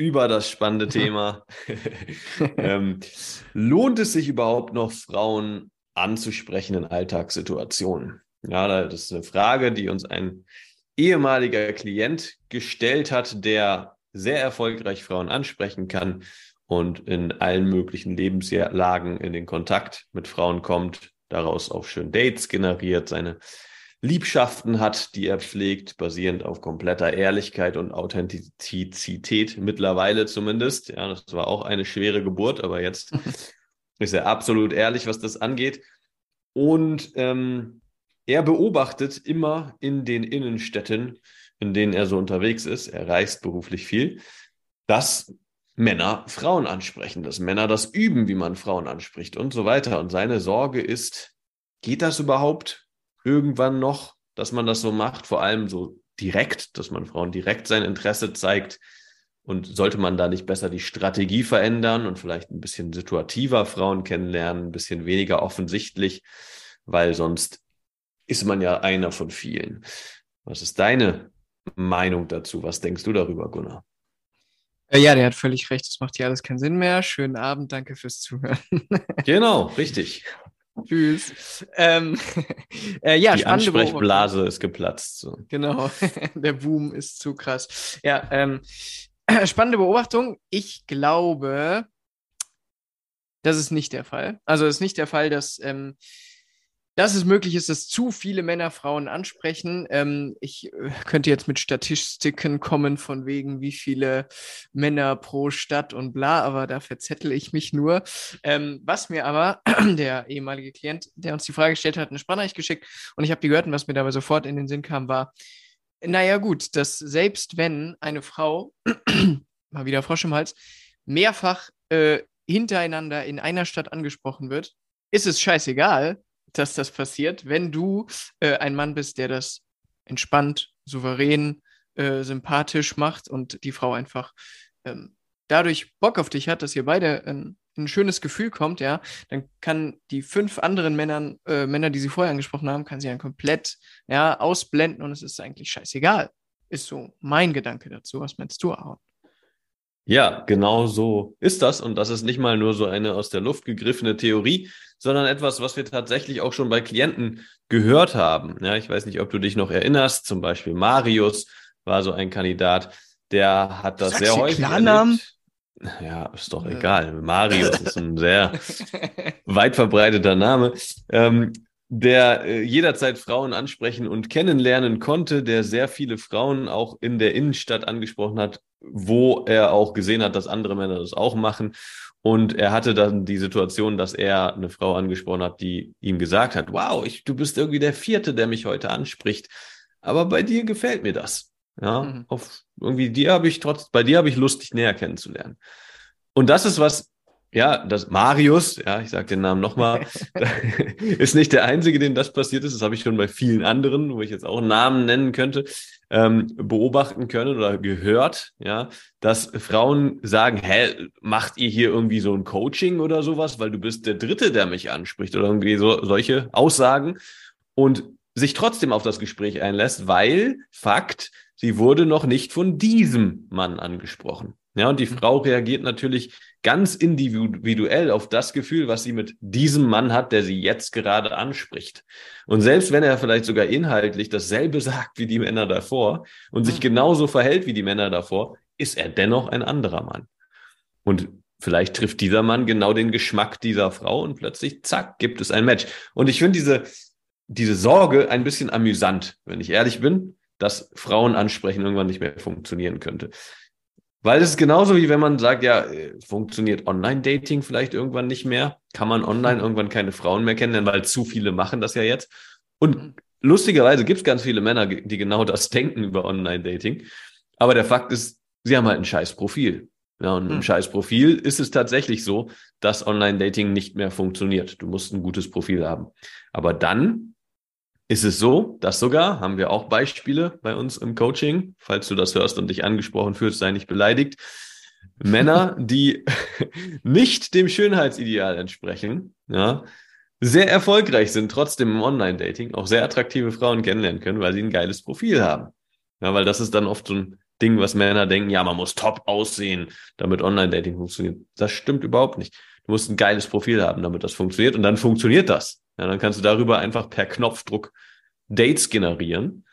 über das spannende Thema. ähm, lohnt es sich überhaupt noch, Frauen anzusprechen in Alltagssituationen? Ja, das ist eine Frage, die uns ein ehemaliger Klient gestellt hat, der sehr erfolgreich Frauen ansprechen kann und in allen möglichen Lebenslagen in den Kontakt mit Frauen kommt, daraus auch schön Dates generiert, seine Liebschaften hat, die er pflegt, basierend auf kompletter Ehrlichkeit und Authentizität, mittlerweile zumindest. Ja, das war auch eine schwere Geburt, aber jetzt ist er absolut ehrlich, was das angeht. Und ähm, er beobachtet immer in den Innenstädten, in denen er so unterwegs ist, er reist beruflich viel, dass Männer Frauen ansprechen, dass Männer das üben, wie man Frauen anspricht und so weiter. Und seine Sorge ist, geht das überhaupt? Irgendwann noch, dass man das so macht, vor allem so direkt, dass man Frauen direkt sein Interesse zeigt. Und sollte man da nicht besser die Strategie verändern und vielleicht ein bisschen situativer Frauen kennenlernen, ein bisschen weniger offensichtlich, weil sonst ist man ja einer von vielen. Was ist deine Meinung dazu? Was denkst du darüber, Gunnar? Äh, ja, der hat völlig recht. Das macht hier alles keinen Sinn mehr. Schönen Abend, danke fürs Zuhören. genau, richtig. Tschüss. Ähm, äh, ja, Die Ansprechblase ist geplatzt. So. Genau, der Boom ist zu krass. Ja, ähm, spannende Beobachtung. Ich glaube, das ist nicht der Fall. Also es ist nicht der Fall, dass ähm, dass es möglich ist, dass zu viele Männer Frauen ansprechen. Ähm, ich äh, könnte jetzt mit Statistiken kommen, von wegen, wie viele Männer pro Stadt und bla, aber da verzettel ich mich nur. Ähm, was mir aber der ehemalige Klient, der uns die Frage gestellt hat, eine Sprachnachricht geschickt und ich habe die gehört und was mir dabei sofort in den Sinn kam, war, naja, gut, dass selbst wenn eine Frau, mal wieder Frosch im Hals, mehrfach äh, hintereinander in einer Stadt angesprochen wird, ist es scheißegal, dass das passiert, wenn du äh, ein Mann bist, der das entspannt, souverän, äh, sympathisch macht und die Frau einfach ähm, dadurch Bock auf dich hat, dass ihr beide ein, ein, schönes Gefühl kommt, ja, dann kann die fünf anderen Männern, äh, Männer, die sie vorher angesprochen haben, kann sie dann komplett ja, ausblenden und es ist eigentlich scheißegal. Ist so mein Gedanke dazu. Was meinst du, Aaron? Ja, genau so ist das. Und das ist nicht mal nur so eine aus der Luft gegriffene Theorie, sondern etwas, was wir tatsächlich auch schon bei Klienten gehört haben. Ja, ich weiß nicht, ob du dich noch erinnerst. Zum Beispiel Marius war so ein Kandidat, der hat das Sagst sehr häufig. Klarnamen? Erlebt. Ja, ist doch egal. Marius ist ein sehr weit verbreiteter Name. Ähm, der äh, jederzeit Frauen ansprechen und kennenlernen konnte, der sehr viele Frauen auch in der Innenstadt angesprochen hat, wo er auch gesehen hat, dass andere Männer das auch machen. Und er hatte dann die Situation, dass er eine Frau angesprochen hat, die ihm gesagt hat, wow, ich, du bist irgendwie der Vierte, der mich heute anspricht. Aber bei dir gefällt mir das. Ja, mhm. auf irgendwie dir habe ich trotz, bei dir habe ich Lust, dich näher kennenzulernen. Und das ist was, ja, das Marius, ja, ich sage den Namen nochmal, ist nicht der Einzige, dem das passiert ist. Das habe ich schon bei vielen anderen, wo ich jetzt auch Namen nennen könnte, ähm, beobachten können oder gehört, ja, dass Frauen sagen, hä, macht ihr hier irgendwie so ein Coaching oder sowas, weil du bist der Dritte, der mich anspricht. Oder irgendwie so solche Aussagen. Und sich trotzdem auf das Gespräch einlässt, weil Fakt, sie wurde noch nicht von diesem Mann angesprochen. Ja, und die mhm. Frau reagiert natürlich ganz individuell auf das Gefühl, was sie mit diesem Mann hat, der sie jetzt gerade anspricht. Und selbst wenn er vielleicht sogar inhaltlich dasselbe sagt wie die Männer davor und sich mhm. genauso verhält wie die Männer davor, ist er dennoch ein anderer Mann. Und vielleicht trifft dieser Mann genau den Geschmack dieser Frau und plötzlich, zack, gibt es ein Match. Und ich finde diese, diese Sorge ein bisschen amüsant, wenn ich ehrlich bin, dass Frauen ansprechen irgendwann nicht mehr funktionieren könnte. Weil es ist genauso wie wenn man sagt, ja, äh, funktioniert Online-Dating vielleicht irgendwann nicht mehr? Kann man online mhm. irgendwann keine Frauen mehr kennenlernen, weil zu viele machen das ja jetzt? Und mhm. lustigerweise gibt es ganz viele Männer, die genau das denken über Online-Dating. Aber der Fakt ist, sie haben halt ein scheiß Profil. Ja, und im Hm. scheiß Profil ist es tatsächlich so, dass Online-Dating nicht mehr funktioniert. Du musst ein gutes Profil haben. Aber dann ist es so, dass sogar, haben wir auch Beispiele bei uns im Coaching, falls du das hörst und dich angesprochen fühlst, sei nicht beleidigt, Männer, die nicht dem Schönheitsideal entsprechen, ja, sehr erfolgreich sind, trotzdem im Online-Dating, auch sehr attraktive Frauen kennenlernen können, weil sie ein geiles Profil haben. Ja, weil das ist dann oft so ein Ding, was Männer denken, ja, man muss top aussehen, damit Online-Dating funktioniert. Das stimmt überhaupt nicht. Du musst ein geiles Profil haben, damit das funktioniert und dann funktioniert das. Ja, dann kannst du darüber einfach per Knopfdruck Dates generieren.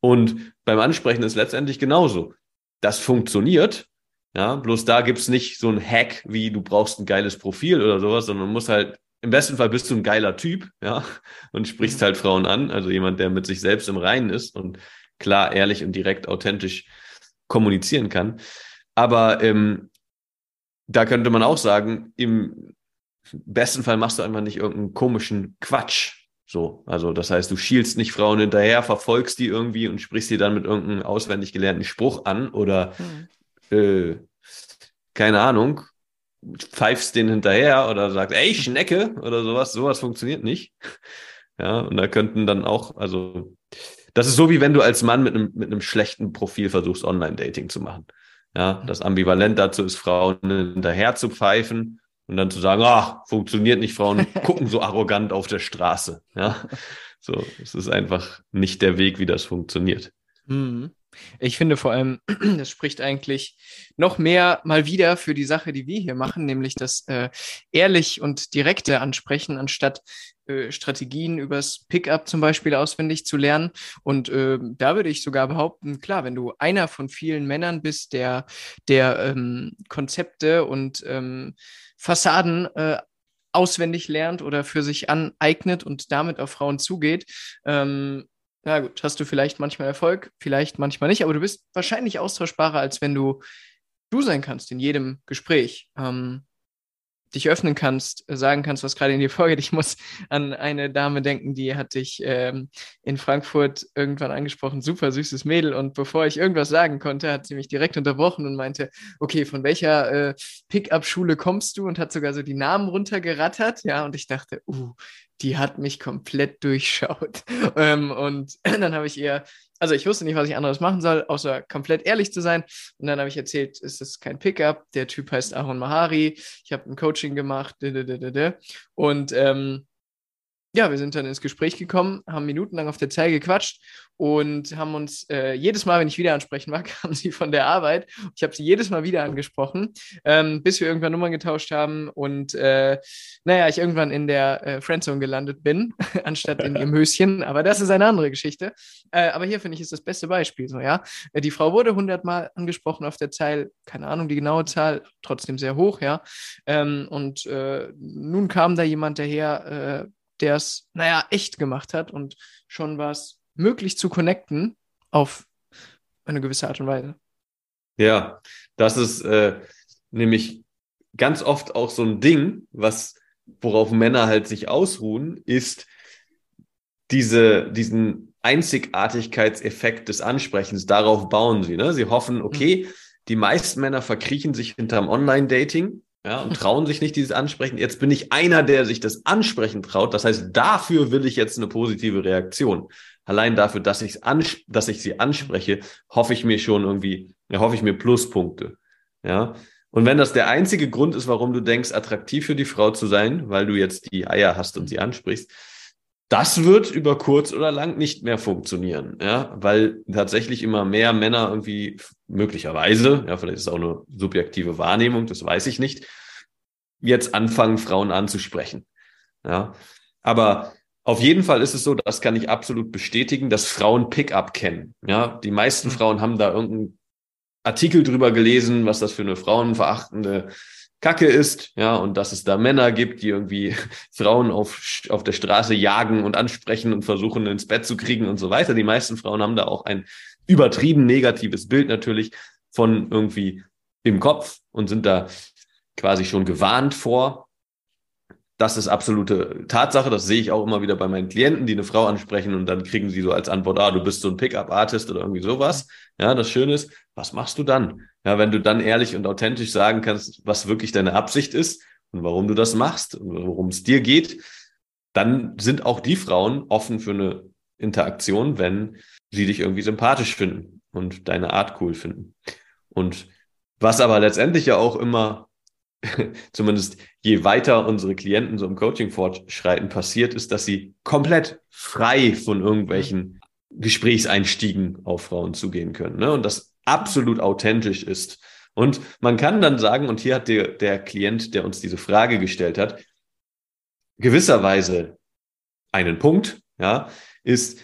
Und beim Ansprechen ist letztendlich genauso. Das funktioniert, ja, bloß da gibt's nicht so ein Hack, wie du brauchst ein geiles Profil oder sowas, sondern du musst halt, im besten Fall bist du ein geiler Typ, ja, und sprichst halt Frauen an, also jemand, der mit sich selbst im Reinen ist und klar, ehrlich und direkt authentisch kommunizieren kann. Aber ähm, da könnte man auch sagen, im besten Fall machst du einfach nicht irgendeinen komischen Quatsch. So, also das heißt, du schielst nicht Frauen hinterher, verfolgst die irgendwie und sprichst die dann mit irgendeinem auswendig gelernten Spruch an oder Hm. äh, keine Ahnung, pfeifst den hinterher oder sagst, ey, Schnecke oder sowas. Sowas funktioniert nicht. Ja, und da könnten dann auch, also, das ist so wie wenn du als Mann mit einem, mit einem schlechten Profil versuchst, Online-Dating zu machen. Ja, das Ambivalent dazu ist, Frauen hinterher zu pfeifen und dann zu sagen, ah, funktioniert nicht, Frauen gucken so arrogant auf der Straße. Ja, so, es ist einfach nicht der Weg, wie das funktioniert. Mhm. Ich finde vor allem, das spricht eigentlich noch mehr mal wieder für die Sache, die wir hier machen, nämlich das äh, ehrlich und direkte Ansprechen, anstatt äh, Strategien übers Pickup zum Beispiel auswendig zu lernen. Und äh, da würde ich sogar behaupten, klar, wenn du einer von vielen Männern bist, der, der ähm, Konzepte und ähm, Fassaden äh, auswendig lernt oder für sich aneignet und damit auf Frauen zugeht, ähm, na gut, hast du vielleicht manchmal Erfolg, vielleicht manchmal nicht, aber du bist wahrscheinlich austauschbarer, als wenn du du sein kannst in jedem Gespräch. Ähm, dich öffnen kannst, äh, sagen kannst, was gerade in dir vorgeht. Ich muss an eine Dame denken, die hatte ich ähm, in Frankfurt irgendwann angesprochen, super süßes Mädel. Und bevor ich irgendwas sagen konnte, hat sie mich direkt unterbrochen und meinte, okay, von welcher äh, Pickup-Schule kommst du? Und hat sogar so die Namen runtergerattert. Ja, und ich dachte, uh, die hat mich komplett durchschaut. ähm, und dann habe ich ihr, also ich wusste nicht, was ich anderes machen soll, außer komplett ehrlich zu sein. Und dann habe ich erzählt, es ist kein Pickup, der Typ heißt Aaron Mahari, ich habe ein Coaching gemacht, und ähm, ja, wir sind dann ins Gespräch gekommen, haben minutenlang auf der Zelle gequatscht und haben uns äh, jedes Mal, wenn ich wieder ansprechen mag, haben sie von der Arbeit. Ich habe sie jedes Mal wieder angesprochen, ähm, bis wir irgendwann Nummern getauscht haben und äh, naja, ich irgendwann in der äh, Friendzone gelandet bin, anstatt in ihrem Höschen. Aber das ist eine andere Geschichte. Äh, aber hier finde ich ist das beste Beispiel. So, ja, Äh, die Frau wurde hundertmal angesprochen auf der Zeile, keine Ahnung die genaue Zahl, trotzdem sehr hoch, ja. Ähm, und äh, nun kam da jemand daher, äh, der es, naja, echt gemacht hat und schon was möglich zu connecten auf eine gewisse Art und Weise. Ja, das ist äh, nämlich ganz oft auch so ein Ding, was worauf Männer halt sich ausruhen, ist diese, diesen Einzigartigkeitseffekt des Ansprechens. Darauf bauen sie. Ne? Sie hoffen, okay, die meisten Männer verkriechen sich hinterm Online-Dating. Ja, und trauen sich nicht dieses Ansprechen. Jetzt bin ich einer, der sich das Ansprechen traut. Das heißt, dafür will ich jetzt eine positive Reaktion. Allein dafür, dass ich dass ich sie anspreche, hoffe ich mir schon irgendwie, ja, hoffe ich mir Pluspunkte. Ja. Und wenn das der einzige Grund ist, warum du denkst, attraktiv für die Frau zu sein, weil du jetzt die Eier hast und sie ansprichst, das wird über kurz oder lang nicht mehr funktionieren, ja, weil tatsächlich immer mehr Männer irgendwie möglicherweise, ja, vielleicht ist es auch eine subjektive Wahrnehmung, das weiß ich nicht, jetzt anfangen, Frauen anzusprechen, ja. Aber auf jeden Fall ist es so, das kann ich absolut bestätigen, dass Frauen Pickup kennen, ja. Die meisten Frauen haben da irgendeinen Artikel drüber gelesen, was das für eine frauenverachtende Kacke ist, ja, und dass es da Männer gibt, die irgendwie Frauen auf, auf der Straße jagen und ansprechen und versuchen ins Bett zu kriegen und so weiter. Die meisten Frauen haben da auch ein übertrieben negatives Bild natürlich von irgendwie im Kopf und sind da quasi schon gewarnt vor. Das ist absolute Tatsache. Das sehe ich auch immer wieder bei meinen Klienten, die eine Frau ansprechen und dann kriegen sie so als Antwort, ah, du bist so ein Pickup-Artist oder irgendwie sowas. Ja, das Schöne ist, was machst du dann? Ja, wenn du dann ehrlich und authentisch sagen kannst, was wirklich deine Absicht ist und warum du das machst und worum es dir geht, dann sind auch die Frauen offen für eine Interaktion, wenn sie dich irgendwie sympathisch finden und deine Art cool finden. Und was aber letztendlich ja auch immer, zumindest je weiter unsere Klienten so im Coaching fortschreiten, passiert, ist, dass sie komplett frei von irgendwelchen Gesprächseinstiegen auf Frauen zugehen können. Ne? Und das absolut authentisch ist. Und man kann dann sagen, und hier hat der, der Klient, der uns diese Frage gestellt hat, gewisserweise einen Punkt, ja, ist,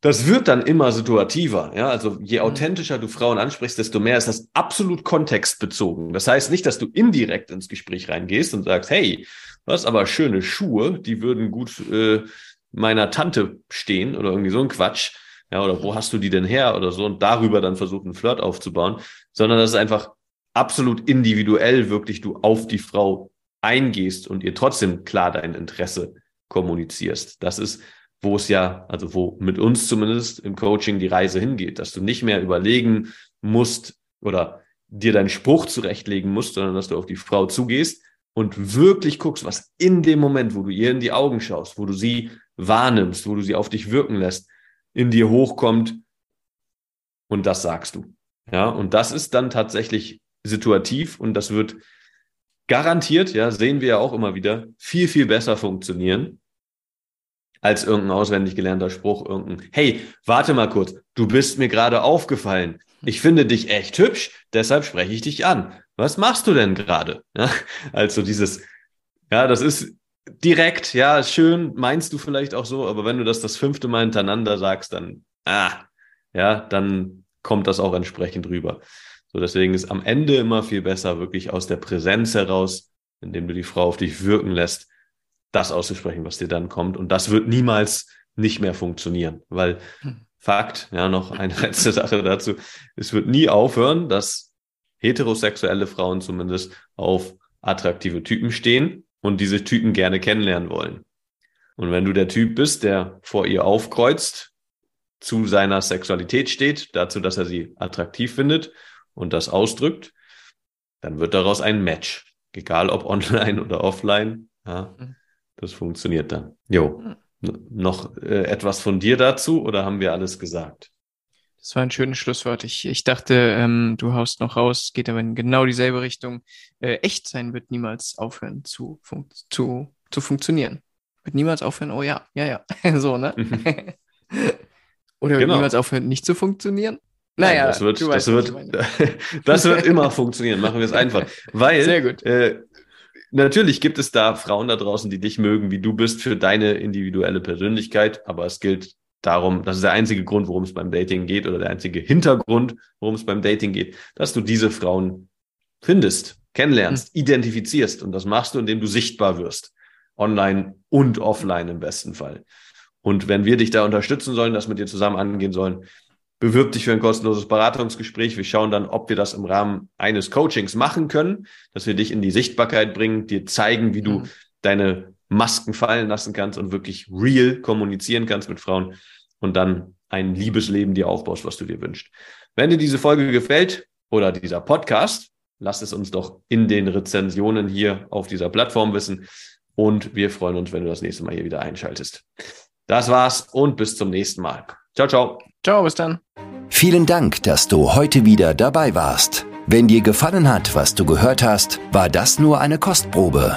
das wird dann immer situativer. Ja, also je mhm. authentischer du Frauen ansprichst, desto mehr ist das absolut kontextbezogen. Das heißt nicht, dass du indirekt ins Gespräch reingehst und sagst, hey, du hast aber schöne Schuhe, die würden gut äh, meiner Tante stehen oder irgendwie so ein Quatsch. Ja, oder wo hast du die denn her oder so und darüber dann versuchen, einen Flirt aufzubauen, sondern das ist einfach absolut individuell wirklich du auf die Frau eingehst und ihr trotzdem klar dein Interesse kommunizierst. Das ist, wo es ja, also wo mit uns zumindest im Coaching die Reise hingeht, dass du nicht mehr überlegen musst oder dir deinen Spruch zurechtlegen musst, sondern dass du auf die Frau zugehst und wirklich guckst, was in dem Moment, wo du ihr in die Augen schaust, wo du sie wahrnimmst, wo du sie auf dich wirken lässt, in dir hochkommt und das sagst du. Ja, und das ist dann tatsächlich situativ und das wird garantiert, ja, sehen wir ja auch immer wieder, viel, viel besser funktionieren als irgendein auswendig gelernter Spruch, irgendein, hey, warte mal kurz, du bist mir gerade aufgefallen. Ich finde dich echt hübsch, deshalb spreche ich dich an. Was machst du denn gerade? Ja, also dieses, ja, das ist direkt, ja, schön, meinst du vielleicht auch so, aber wenn du das das fünfte Mal hintereinander sagst, dann, ah, ja, dann kommt das auch entsprechend rüber. So, deswegen ist am Ende immer viel besser, wirklich aus der Präsenz heraus, indem du die Frau auf dich wirken lässt, das auszusprechen, was dir dann kommt. Und das wird niemals nicht mehr funktionieren, weil hm. Fakt, ja, noch eine letzte Sache dazu. Es wird nie aufhören, dass heterosexuelle Frauen zumindest auf attraktive Typen stehen und diese Typen gerne kennenlernen wollen. Und wenn du der Typ bist, der vor ihr aufkreuzt, zu seiner Sexualität steht, dazu, dass er sie attraktiv findet und das ausdrückt, dann wird daraus ein Match. Egal ob online oder offline. Ja, mhm. das funktioniert dann. Jo. Mhm. Noch äh, etwas von dir dazu oder haben wir alles gesagt? Das war ein schönes Schlusswort. Ich, ich dachte, ähm, du haust noch raus, geht aber in genau dieselbe Richtung. Äh, echt sein wird niemals aufhören zu, fun zu, zu funktionieren. Wird niemals aufhören, oh ja, ja, ja. so, ne? Mhm. Oder wird genau. niemals aufhören, nicht zu funktionieren? Naja, das wird, das wird, das wird immer funktionieren. Machen wir es einfach. Weil, Sehr gut. Äh, natürlich gibt es da Frauen da draußen, die dich mögen, wie du bist, für deine individuelle Persönlichkeit. Aber es gilt darum, das ist der einzige Grund, worum es beim Dating geht oder der einzige Hintergrund, worum es beim Dating geht, dass du diese Frauen findest, kennenlernst, mhm. identifizierst und das machst du, indem du sichtbar wirst. Online und offline im besten Fall. Und wenn wir dich da unterstützen sollen, das mit dir zusammen angehen sollen, bewirb dich für ein kostenloses Beratungsgespräch. Wir schauen dann, ob wir das im Rahmen eines Coachings machen können, dass wir dich in die Sichtbarkeit bringen, dir zeigen, wie du mhm. deine Masken fallen lassen kannst und wirklich real kommunizieren kannst mit Frauen und dann ein Liebesleben dir aufbaust, was du dir wünschst. Wenn dir diese Folge gefällt oder dieser Podcast, lass es uns doch in den Rezensionen hier auf dieser Plattform wissen und wir freuen uns, wenn du das nächste Mal hier wieder einschaltest. Das war's und bis zum nächsten Mal. Ciao, ciao. Ciao, bis dann. Vielen Dank, dass du heute wieder dabei warst. Wenn dir gefallen hat, was du gehört hast, war das nur eine Kostprobe.